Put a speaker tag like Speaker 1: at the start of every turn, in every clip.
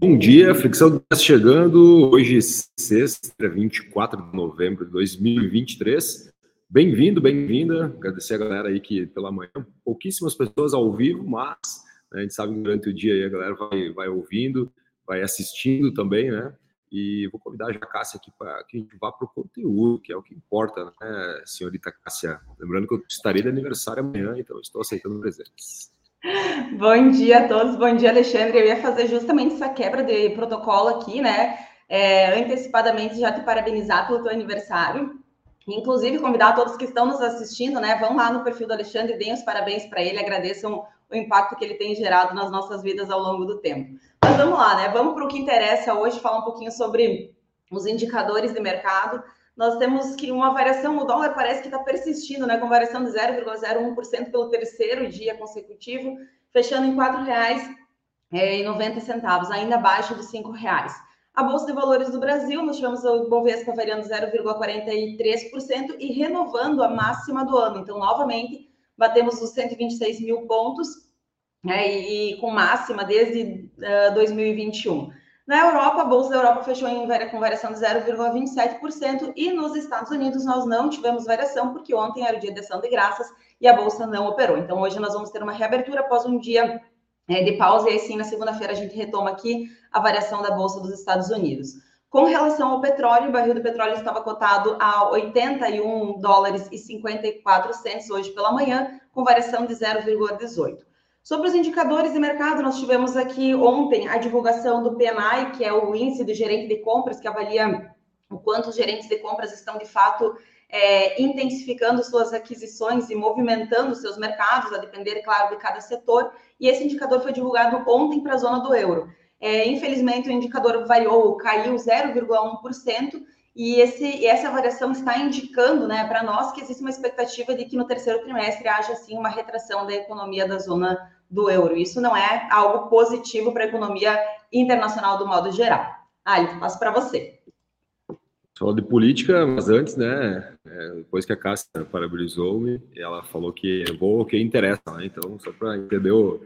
Speaker 1: Bom dia, Fricção chegando. Hoje, sexta, 24 de novembro de 2023. Bem-vindo, bem-vinda. Agradecer a galera aí que pela manhã, pouquíssimas pessoas ao vivo, mas né, a gente sabe que durante o dia aí a galera vai, vai ouvindo, vai assistindo também, né? E vou convidar a Cássia aqui para que a gente vá para o conteúdo, que é o que importa, né, senhorita Cássia? Lembrando que eu estarei de aniversário amanhã, então estou aceitando presentes.
Speaker 2: Bom dia a todos, bom dia, Alexandre. Eu ia fazer justamente essa quebra de protocolo aqui, né? É, antecipadamente já te parabenizar pelo teu aniversário. Inclusive, convidar todos que estão nos assistindo, né? Vão lá no perfil do Alexandre, deem os parabéns para ele, agradeçam o impacto que ele tem gerado nas nossas vidas ao longo do tempo. Mas vamos lá, né? Vamos para o que interessa hoje, falar um pouquinho sobre os indicadores de mercado nós temos que uma variação, o dólar parece que está persistindo, né, com variação de 0,01% pelo terceiro dia consecutivo, fechando em R$ 4,90, ainda abaixo dos R$ reais. A Bolsa de Valores do Brasil, nós tivemos o Bovespa variando 0,43% e renovando a máxima do ano. Então, novamente, batemos os 126 mil pontos né, e, e, com máxima desde uh, 2021. Na Europa, a Bolsa da Europa fechou em, com variação de 0,27% e nos Estados Unidos nós não tivemos variação porque ontem era o dia de ação de graças e a Bolsa não operou. Então hoje nós vamos ter uma reabertura após um dia é, de pausa e aí sim na segunda-feira a gente retoma aqui a variação da Bolsa dos Estados Unidos. Com relação ao petróleo, o barril do petróleo estava cotado a 81 dólares e 54 centos hoje pela manhã, com variação de 0,18. Sobre os indicadores de mercado, nós tivemos aqui ontem a divulgação do PMI, que é o índice de gerente de compras, que avalia o quanto os gerentes de compras estão de fato é, intensificando suas aquisições e movimentando seus mercados, a depender, claro, de cada setor. E esse indicador foi divulgado ontem para a zona do euro. É, infelizmente, o indicador variou, caiu 0,1%. E, esse, e essa variação está indicando né, para nós que existe uma expectativa de que no terceiro trimestre haja assim uma retração da economia da zona do euro. Isso não é algo positivo para a economia internacional do modo geral. Ali, passo para você.
Speaker 1: Falou de política, mas antes, né? É, depois que a Cássia parabenizou-me, ela falou que vou o que interessa, né? Então, só para entender o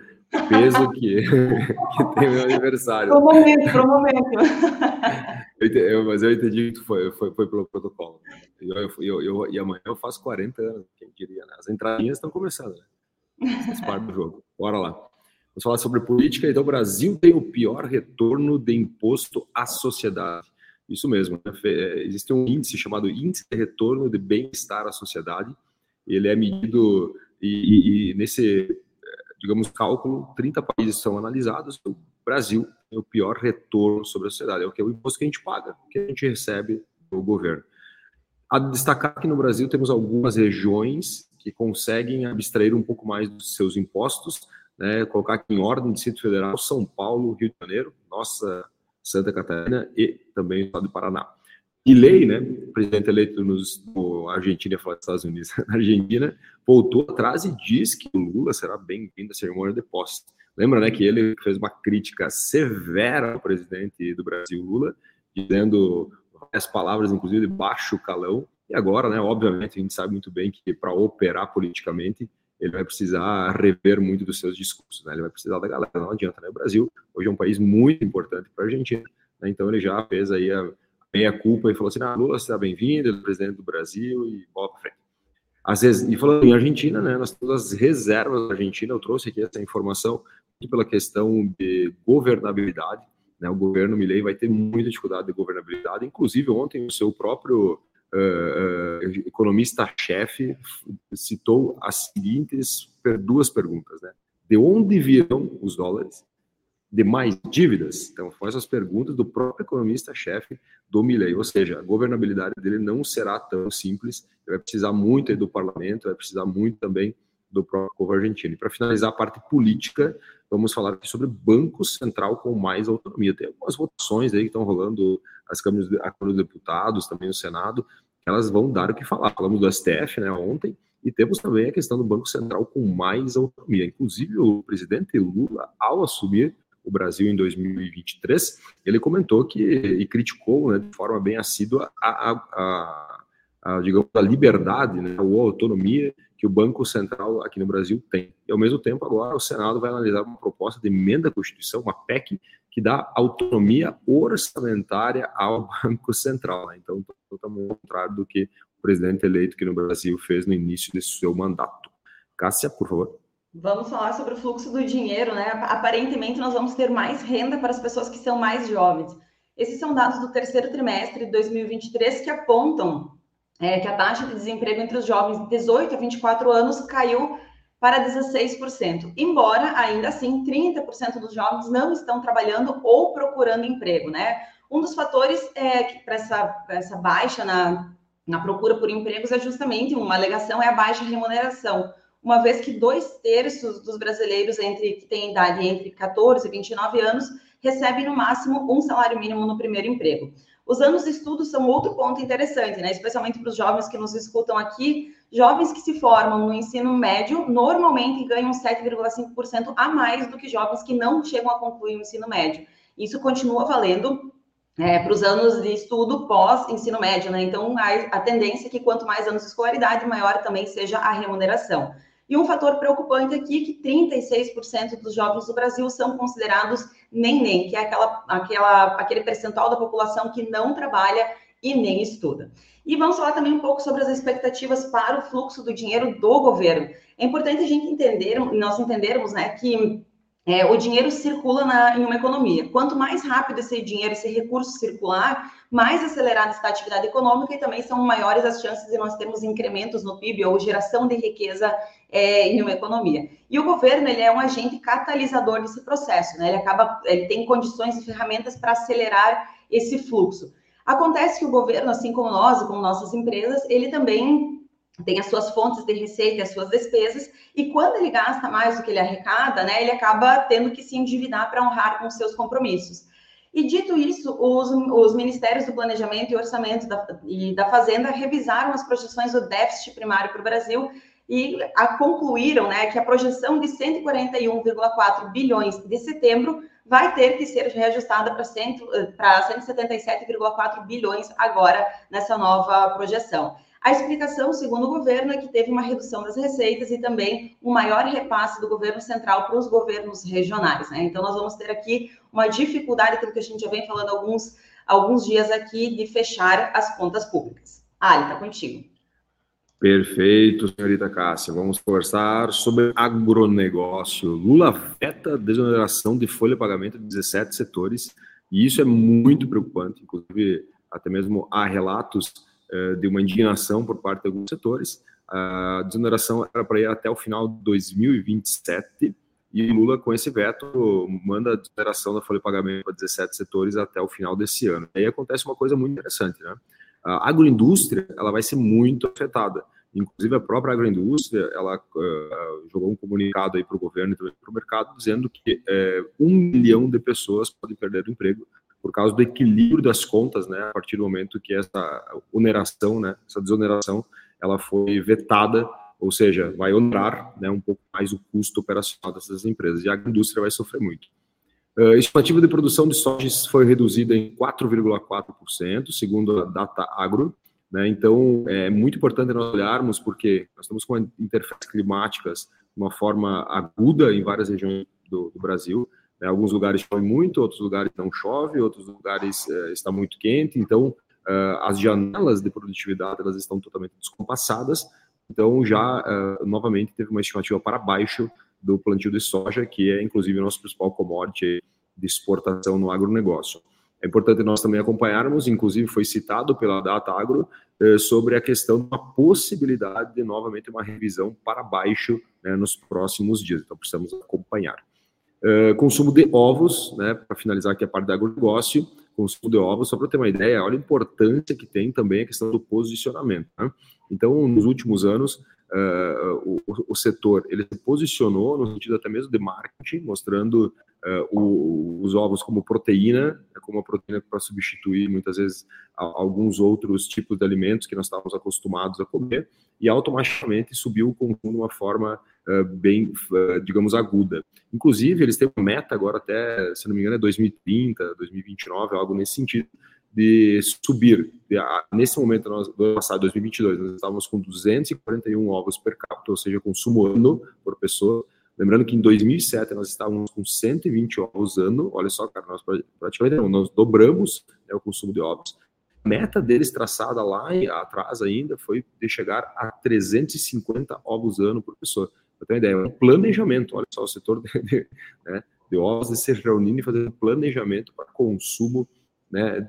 Speaker 1: peso que, que tem meu aniversário.
Speaker 2: Pro momento, pro momento.
Speaker 1: Eu, eu, mas eu entendi que foi, foi, foi pelo protocolo. Eu, eu, eu, e amanhã eu faço 40 anos, quem diria, né? As entradinhas estão começando, né? Faz parte do jogo. Bora lá. Vamos falar sobre política. Então, o Brasil tem o pior retorno de imposto à sociedade. Isso mesmo. Né? É, existe um índice chamado Índice de Retorno de Bem-Estar à Sociedade. Ele é medido e, e, e nesse digamos, cálculo, 30 países são analisados, o Brasil tem o pior retorno sobre a sociedade, é o que é o imposto que a gente paga, que a gente recebe do governo. A destacar que no Brasil temos algumas regiões que conseguem abstrair um pouco mais dos seus impostos, né, colocar aqui em ordem Distrito Federal, São Paulo, Rio de Janeiro, nossa Santa Catarina e também o estado do Paraná. Milley, né, presidente eleito nos, no Argentina, falar dos Estados Unidos, na Argentina, voltou atrás e diz que o Lula será bem-vindo à cerimônia de posse. Lembra, né, que ele fez uma crítica severa ao presidente do Brasil, Lula, dizendo as palavras, inclusive, de baixo calão. E agora, né, obviamente, a gente sabe muito bem que para operar politicamente, ele vai precisar rever muito dos seus discursos, né? Ele vai precisar da galera, não adianta, né? O Brasil hoje é um país muito importante para a Argentina, né? então ele já fez aí a meia culpa e falou assim: ah, Lula, seja bem-vindo, ele é presidente do Brasil e bola para frente. Às vezes, e falando em Argentina, né, nós temos as reservas da Argentina, eu trouxe aqui essa informação pela questão de governabilidade, né, o governo Milei vai ter muita dificuldade de governabilidade, inclusive ontem o seu próprio uh, economista-chefe citou as seguintes duas perguntas, né, de onde virão os dólares de mais dívidas? Então, foram essas perguntas do próprio economista-chefe do Milley, ou seja, a governabilidade dele não será tão simples, ele vai precisar muito do parlamento, vai precisar muito também do próprio povo argentino. E para finalizar a parte política, vamos falar aqui sobre Banco Central com mais autonomia. Tem algumas votações aí que estão rolando, as câmaras a Câmara dos Deputados, também o Senado, elas vão dar o que falar. Falamos do STF né, ontem, e temos também a questão do Banco Central com mais autonomia. Inclusive, o presidente Lula, ao assumir, o Brasil em 2023, ele comentou que e criticou né, de forma bem assídua a, a, a, a, digamos, a liberdade né, ou a autonomia que o Banco Central aqui no Brasil tem. E, ao mesmo tempo, agora o Senado vai analisar uma proposta de emenda à Constituição, uma PEC, que dá autonomia orçamentária ao Banco Central. Né? Então, totalmente contrário do que o presidente eleito aqui no Brasil fez no início de seu mandato. Cássia, por favor.
Speaker 2: Vamos falar sobre o fluxo do dinheiro, né? Aparentemente, nós vamos ter mais renda para as pessoas que são mais jovens. Esses são dados do terceiro trimestre de 2023 que apontam é, que a taxa de desemprego entre os jovens de 18 a 24 anos caiu para 16%, embora ainda assim 30% dos jovens não estão trabalhando ou procurando emprego, né? Um dos fatores é, para essa, essa baixa na, na procura por empregos é justamente uma alegação é a baixa remuneração, uma vez que dois terços dos brasileiros entre que têm idade entre 14 e 29 anos recebem no máximo um salário mínimo no primeiro emprego. Os anos de estudo são outro ponto interessante, né? Especialmente para os jovens que nos escutam aqui. Jovens que se formam no ensino médio normalmente ganham 7,5% a mais do que jovens que não chegam a concluir o ensino médio. Isso continua valendo é, para os anos de estudo pós-ensino médio, né? Então, a, a tendência é que quanto mais anos de escolaridade, maior também seja a remuneração. E um fator preocupante aqui é que 36% dos jovens do Brasil são considerados nem-nem, que é aquela, aquela, aquele percentual da população que não trabalha e nem estuda. E vamos falar também um pouco sobre as expectativas para o fluxo do dinheiro do governo. É importante a gente entender, nós entendermos, né, que é, o dinheiro circula na, em uma economia. Quanto mais rápido esse dinheiro, esse recurso circular, mais acelerada está a atividade econômica e também são maiores as chances de nós termos incrementos no PIB ou geração de riqueza é, em uma economia. E o governo ele é um agente catalisador desse processo, né? Ele acaba, ele tem condições e ferramentas para acelerar esse fluxo. Acontece que o governo, assim como nós e como nossas empresas, ele também tem as suas fontes de receita, as suas despesas, e quando ele gasta mais do que ele arrecada, né, ele acaba tendo que se endividar para honrar com seus compromissos. E dito isso, os, os ministérios do Planejamento e Orçamento da, e da Fazenda revisaram as projeções do déficit primário para o Brasil e concluíram né, que a projeção de 141,4 bilhões de setembro vai ter que ser reajustada para 177,4 bilhões agora nessa nova projeção. A explicação, segundo o governo, é que teve uma redução das receitas e também um maior repasse do governo central para os governos regionais. Né? Então, nós vamos ter aqui uma dificuldade, aquilo que a gente já vem falando alguns, alguns dias aqui, de fechar as contas públicas. Ali, está contigo.
Speaker 1: Perfeito, senhorita Cássia. Vamos conversar sobre agronegócio. Lula veta desoneração de folha de pagamento de 17 setores, e isso é muito preocupante. Inclusive, até mesmo há relatos eh, de uma indignação por parte de alguns setores. A desoneração era para ir até o final de 2027 e Lula, com esse veto, manda a desoneração da folha de pagamento para 17 setores até o final desse ano. Aí acontece uma coisa muito interessante, né? A agroindústria ela vai ser muito afetada. Inclusive, a própria agroindústria ela uh, jogou um comunicado aí para o governo e para o mercado dizendo que uh, um milhão de pessoas podem perder o emprego por causa do equilíbrio das contas, né, a partir do momento que essa oneração, né, essa desoneração, ela foi vetada, ou seja, vai onerar né, um pouco mais o custo operacional dessas empresas, e a indústria vai sofrer muito. Uh, a estimativa de produção de soja foi reduzida em 4,4%, segundo a Data Agro, né, então é muito importante nós olharmos, porque nós estamos com interferências climáticas de uma forma aguda em várias regiões do, do Brasil, né? Alguns lugares chove muito, outros lugares não chove, outros lugares é, está muito quente. Então, uh, as janelas de produtividade elas estão totalmente descompassadas. Então, já uh, novamente teve uma estimativa para baixo do plantio de soja, que é inclusive o nosso principal commodity de exportação no agronegócio. É importante nós também acompanharmos, inclusive foi citado pela Data Agro, sobre a questão da possibilidade de novamente uma revisão para baixo né, nos próximos dias. Então precisamos acompanhar. Uh, consumo de ovos, né, para finalizar aqui a parte do agronegócio, consumo de ovos, só para ter uma ideia, olha a importância que tem também a questão do posicionamento. Né? Então, nos últimos anos, uh, o, o, setor ele se posicionou no sentido até mesmo de marketing, mostrando uh, o, os ovos como proteína, né, como uma proteína para substituir muitas vezes alguns outros tipos de alimentos que nós estávamos acostumados a comer, e automaticamente subiu o consumo de uma forma uh, bem, digamos, aguda. Inclusive, eles têm uma meta agora até, se não me engano, é 2030, 2029, algo nesse sentido, de subir. Nesse momento, nós, do passado, 2022, nós estávamos com 241 ovos per capita, ou seja, consumo ano por pessoa. Lembrando que em 2007 nós estávamos com 120 ovos ano. Olha só, cara, nós praticamente não, nós dobramos né, o consumo de ovos. A meta deles traçada lá atrás ainda foi de chegar a 350 ovos ano por pessoa. Para ter uma ideia, é um planejamento. Olha só, o setor de, de, né, de ovos de se reunindo e fazer um planejamento para consumo né,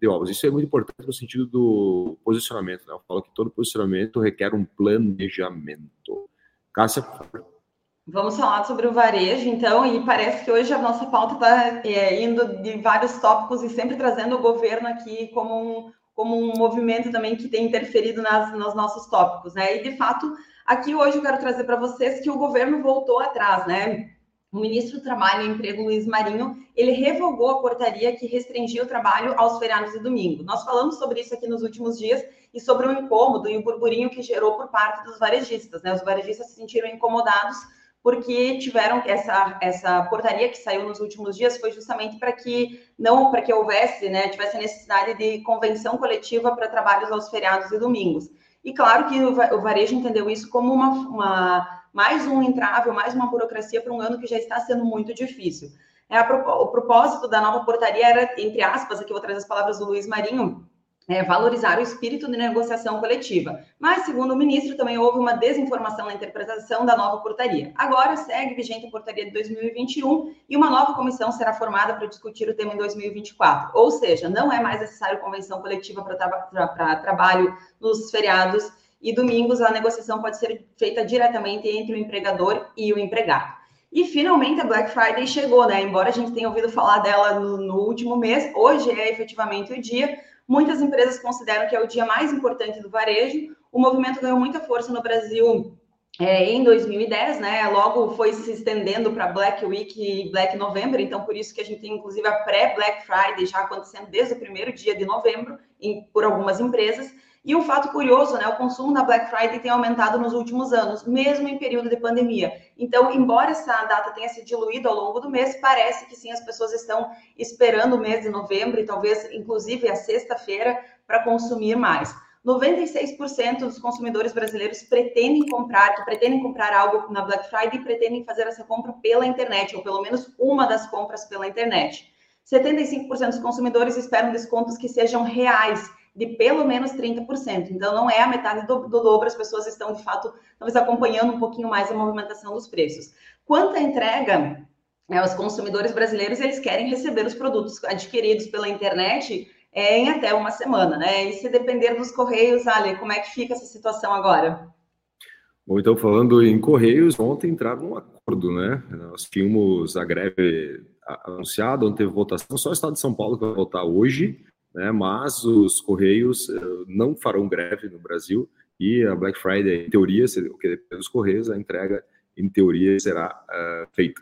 Speaker 1: de, ovos. Isso é muito importante no sentido do posicionamento. Né? Eu falo que todo posicionamento requer um planejamento. Cássia, por favor.
Speaker 2: Vamos falar sobre o varejo, então, e parece que hoje a nossa pauta está é, indo de vários tópicos e sempre trazendo o governo aqui como um, como um movimento também que tem interferido nas, nos nossos tópicos, né? E de fato, aqui hoje eu quero trazer para vocês que o governo voltou atrás, né? O ministro do Trabalho e Emprego, Luiz Marinho, ele revogou a portaria que restringia o trabalho aos feriados e domingo. Nós falamos sobre isso aqui nos últimos dias e sobre o incômodo e o burburinho que gerou por parte dos varejistas, né? Os varejistas se sentiram incomodados porque tiveram essa, essa portaria que saiu nos últimos dias foi justamente para que não para que houvesse, né, tivesse necessidade de convenção coletiva para trabalhos aos feriados e domingos. E claro que o varejo entendeu isso como uma, uma mais um entrave, mais uma burocracia para um ano que já está sendo muito difícil. É, a, o propósito da nova portaria era, entre aspas, aqui vou trazer as palavras do Luiz Marinho, é, valorizar o espírito de negociação coletiva. Mas, segundo o ministro, também houve uma desinformação na interpretação da nova portaria. Agora segue vigente a portaria de 2021 e uma nova comissão será formada para discutir o tema em 2024. Ou seja, não é mais necessário convenção coletiva para tra trabalho nos feriados e domingos, a negociação pode ser feita diretamente entre o empregador e o empregado. E finalmente a Black Friday chegou, né? Embora a gente tenha ouvido falar dela no, no último mês, hoje é efetivamente o dia Muitas empresas consideram que é o dia mais importante do varejo. O movimento ganhou muita força no Brasil é, em 2010, né? Logo foi se estendendo para Black Week e Black November, então por isso que a gente tem inclusive a pré-Black Friday já acontecendo desde o primeiro dia de novembro em, por algumas empresas. E um fato curioso, né? O consumo na Black Friday tem aumentado nos últimos anos, mesmo em período de pandemia. Então, embora essa data tenha se diluído ao longo do mês, parece que sim, as pessoas estão esperando o mês de novembro e talvez, inclusive, a sexta-feira para consumir mais. 96% dos consumidores brasileiros pretendem comprar, pretendem comprar algo na Black Friday e pretendem fazer essa compra pela internet, ou pelo menos uma das compras pela internet. 75% dos consumidores esperam descontos que sejam reais de pelo menos 30%. Então, não é a metade do, do dobro, as pessoas estão, de fato, talvez acompanhando um pouquinho mais a movimentação dos preços. Quanto à entrega, né, os consumidores brasileiros, eles querem receber os produtos adquiridos pela internet é, em até uma semana, né? E se depender dos Correios, Ale, como é que fica essa situação agora?
Speaker 1: Bom, então, falando em Correios, ontem entraram num acordo, né? Nós tínhamos a greve anunciada, ontem teve votação, só o Estado de São Paulo que vai votar hoje, né? mas os Correios eh, não farão greve no Brasil e a Black Friday, em teoria, o que depende dos Correios, a entrega, em teoria, será uh, feita.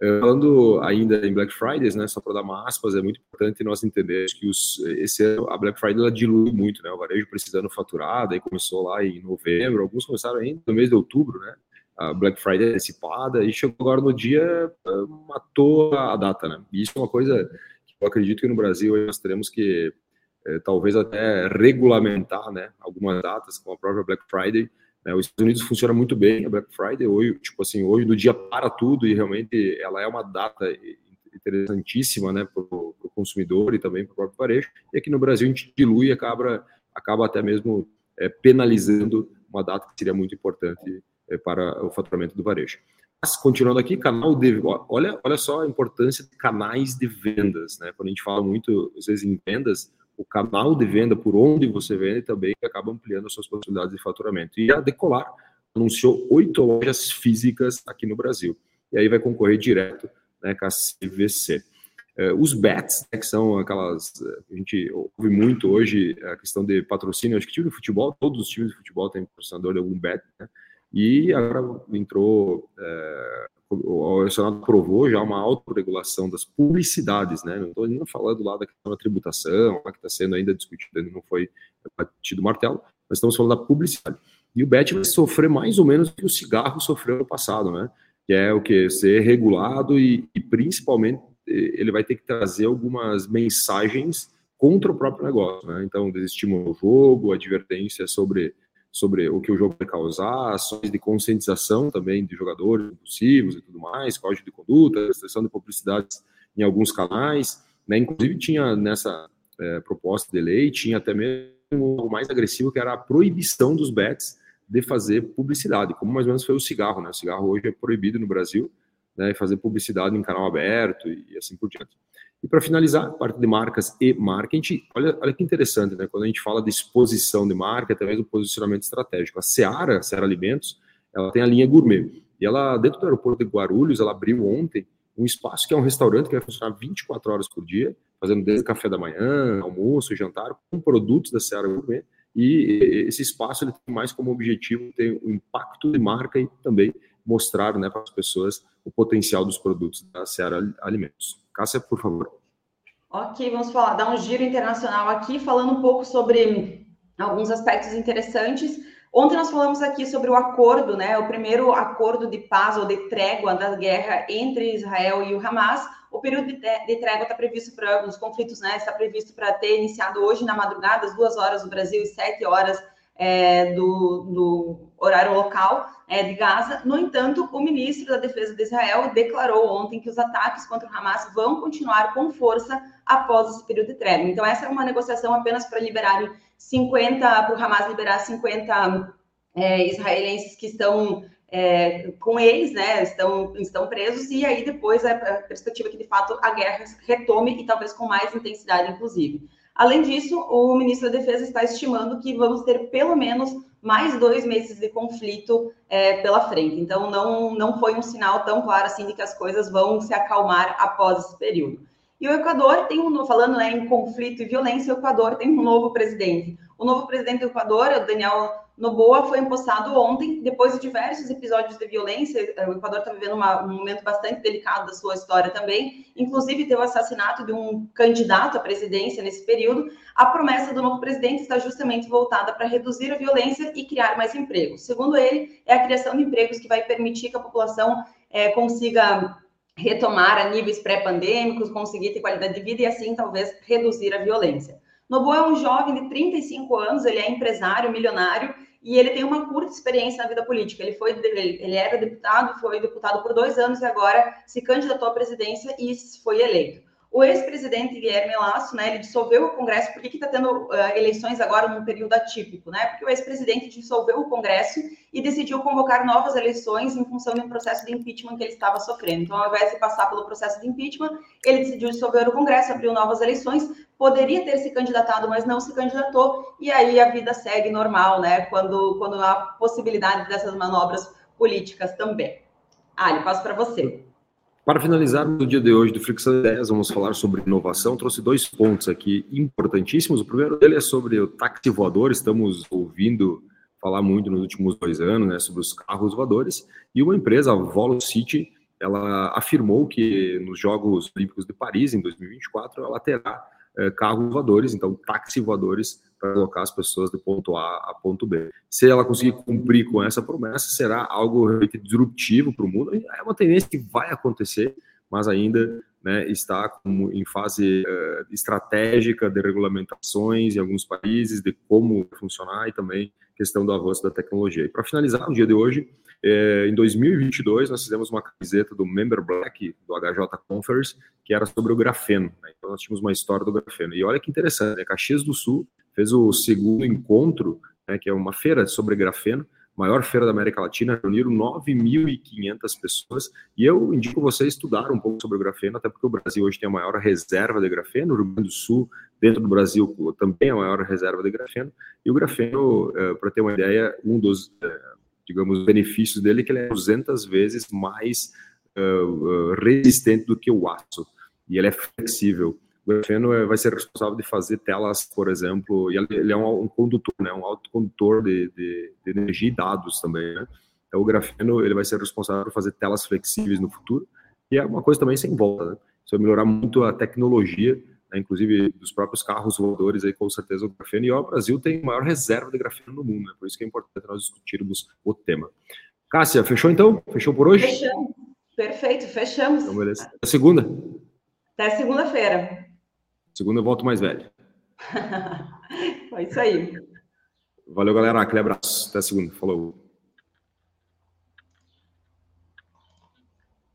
Speaker 1: Uh, falando ainda em Black Fridays, né, só para dar uma aspas, é muito importante nós entendermos que os, esse ano a Black Friday ela dilui muito, né, o varejo precisando faturar, daí começou lá em novembro, alguns começaram ainda no mês de outubro, né, a Black Friday antecipada, e chegou agora no dia, matou a data, né, e isso é uma coisa eu acredito que no Brasil nós teremos que é, talvez até regulamentar né, algumas datas, como a própria Black Friday. Né, os Estados Unidos funciona muito bem a Black Friday, hoje, tipo assim, hoje no dia para tudo e realmente ela é uma data interessantíssima né, para o consumidor e também para o próprio varejo. E aqui no Brasil a gente dilui e acaba, acaba até mesmo é, penalizando uma data que seria muito importante é, para o faturamento do varejo. Mas, continuando aqui, canal de. Olha, olha só a importância de canais de vendas, né? Quando a gente fala muito, às vezes, em vendas, o canal de venda, por onde você vende, também acaba ampliando as suas possibilidades de faturamento. E a Decolar anunciou oito lojas físicas aqui no Brasil. E aí vai concorrer direto né, com a CVC. Uh, os bets, né, que são aquelas. A gente ouve muito hoje a questão de patrocínio. Acho que time de futebol, todos os times de futebol têm patrocinador de algum bet, né? E agora entrou, é, o Senado aprovou já uma autorregulação das publicidades, né? Não estou nem falando lá da questão da tributação, que está sendo ainda discutida, ainda não foi batido o martelo, mas estamos falando da publicidade. E o BET vai sofrer mais ou menos o que o cigarro sofreu no passado, né? Que é o que? Ser regulado e, e principalmente ele vai ter que trazer algumas mensagens contra o próprio negócio. Né? Então, desestímulo ao jogo, advertência sobre, sobre o que o jogo vai causar, ações de conscientização também de jogadores impulsivos e tudo mais, código de conduta, restrição de publicidades em alguns canais. Né? Inclusive, tinha nessa é, proposta de lei, tinha até mesmo o mais agressivo, que era a proibição dos bets de fazer publicidade, como mais ou menos foi o cigarro. Né? O cigarro hoje é proibido no Brasil, né, fazer publicidade em canal aberto e assim por diante. E para finalizar, parte de marcas e marketing, olha, olha que interessante, né? Quando a gente fala de exposição de marca, através do posicionamento estratégico. A Seara, Seara Alimentos, ela tem a linha gourmet. E ela, dentro do aeroporto de Guarulhos, ela abriu ontem um espaço que é um restaurante que vai funcionar 24 horas por dia, fazendo desde café da manhã, almoço, jantar, com produtos da Seara Gourmet. E esse espaço ele tem mais como objetivo ter o impacto de marca e também mostrar né, para as pessoas o potencial dos produtos da Seara Alimentos. Cássia, por favor.
Speaker 2: Ok, vamos falar, dar um giro internacional aqui, falando um pouco sobre alguns aspectos interessantes. Ontem nós falamos aqui sobre o acordo, né? O primeiro acordo de paz ou de trégua da guerra entre Israel e o Hamas. O período de, de trégua está previsto para os conflitos, né? Está previsto para ter iniciado hoje na madrugada, às duas horas do Brasil e sete horas é, do, do, horário local é, de Gaza. No entanto, o ministro da Defesa de Israel declarou ontem que os ataques contra o Hamas vão continuar com força após esse período de trégua. Então, essa é uma negociação apenas para liberarem 50, para o Hamas liberar 50 é, israelenses que estão é, com eles, né, estão, estão presos, e aí depois a, a perspectiva que, de fato, a guerra retome e talvez com mais intensidade, inclusive. Além disso, o ministro da Defesa está estimando que vamos ter pelo menos mais dois meses de conflito é, pela frente. Então, não, não foi um sinal tão claro assim de que as coisas vão se acalmar após esse período. E o Equador tem um, falando né, em conflito e violência, o Equador tem um novo presidente. O novo presidente do Equador, o Daniel Noboa foi empossado ontem, depois de diversos episódios de violência. Eh, o Equador está vivendo uma, um momento bastante delicado da sua história também. Inclusive, teve o assassinato de um candidato à presidência nesse período. A promessa do novo presidente está justamente voltada para reduzir a violência e criar mais empregos. Segundo ele, é a criação de empregos que vai permitir que a população é, consiga retomar a níveis pré-pandêmicos, conseguir ter qualidade de vida e, assim, talvez reduzir a violência. Noboa é um jovem de 35 anos, ele é empresário, milionário, e ele tem uma curta experiência na vida política. Ele foi, ele era deputado, foi deputado por dois anos e agora se candidatou à presidência e foi eleito. O ex-presidente Guilherme Lasso, né, ele dissolveu o Congresso. Por que está tendo uh, eleições agora num período atípico? Né? Porque o ex-presidente dissolveu o Congresso e decidiu convocar novas eleições em função de um processo de impeachment que ele estava sofrendo. Então, ao invés de passar pelo processo de impeachment, ele decidiu dissolver o Congresso, abriu novas eleições. Poderia ter se candidatado, mas não se candidatou. E aí a vida segue normal, né? Quando, quando há possibilidade dessas manobras políticas também. Ali, passo para você.
Speaker 1: Para finalizar o dia de hoje do Fricção Ideias, vamos falar sobre inovação. Trouxe dois pontos aqui importantíssimos. O primeiro dele é sobre o táxi voador. Estamos ouvindo falar muito nos últimos dois anos né, sobre os carros voadores. E uma empresa, a Volocity, ela afirmou que nos Jogos Olímpicos de Paris, em 2024, ela terá é, carros voadores, então táxi voadores, para colocar as pessoas do ponto A a ponto B. Se ela conseguir cumprir com essa promessa, será algo realmente disruptivo para o mundo. É uma tendência que vai acontecer, mas ainda né, está em fase uh, estratégica de regulamentações em alguns países, de como funcionar e também questão do avanço da tecnologia. E para finalizar o dia de hoje, é, em 2022 nós fizemos uma camiseta do Member Black do HJ Conference que era sobre o grafeno. Né? Então nós tínhamos uma história do grafeno. E olha que interessante, né? Caxias do Sul fez o segundo encontro, né, que é uma feira sobre grafeno, maior feira da América Latina, reuniram 9.500 pessoas, e eu indico você estudar um pouco sobre o grafeno, até porque o Brasil hoje tem a maior reserva de grafeno, o Rio Grande do Sul, dentro do Brasil, também é a maior reserva de grafeno, e o grafeno, é, para ter uma ideia, um dos, é, digamos, benefícios dele é que ele é 200 vezes mais uh, resistente do que o aço, e ele é flexível. O grafeno é, vai ser responsável de fazer telas, por exemplo, e ele é um, um condutor, né, um autocondutor de, de, de, energia e dados também, né? Então, o grafeno ele vai ser responsável por fazer telas flexíveis no futuro, e é uma coisa também sem volta, né? Isso vai melhorar muito a tecnologia, né, inclusive dos próprios carros voadores, aí com certeza o grafeno, e ó, o Brasil tem a maior reserva de grafeno no mundo, né? Por isso que é importante nós discutirmos o tema. Cássia, fechou então? Fechou por hoje?
Speaker 2: Fechamos. Perfeito, fechamos.
Speaker 1: Então, beleza. A segunda?
Speaker 2: Até segunda-feira.
Speaker 1: Segunda eu volto mais velho.
Speaker 2: é isso aí.
Speaker 1: Valeu, galera. Aquele abraço. Até segunda. Falou.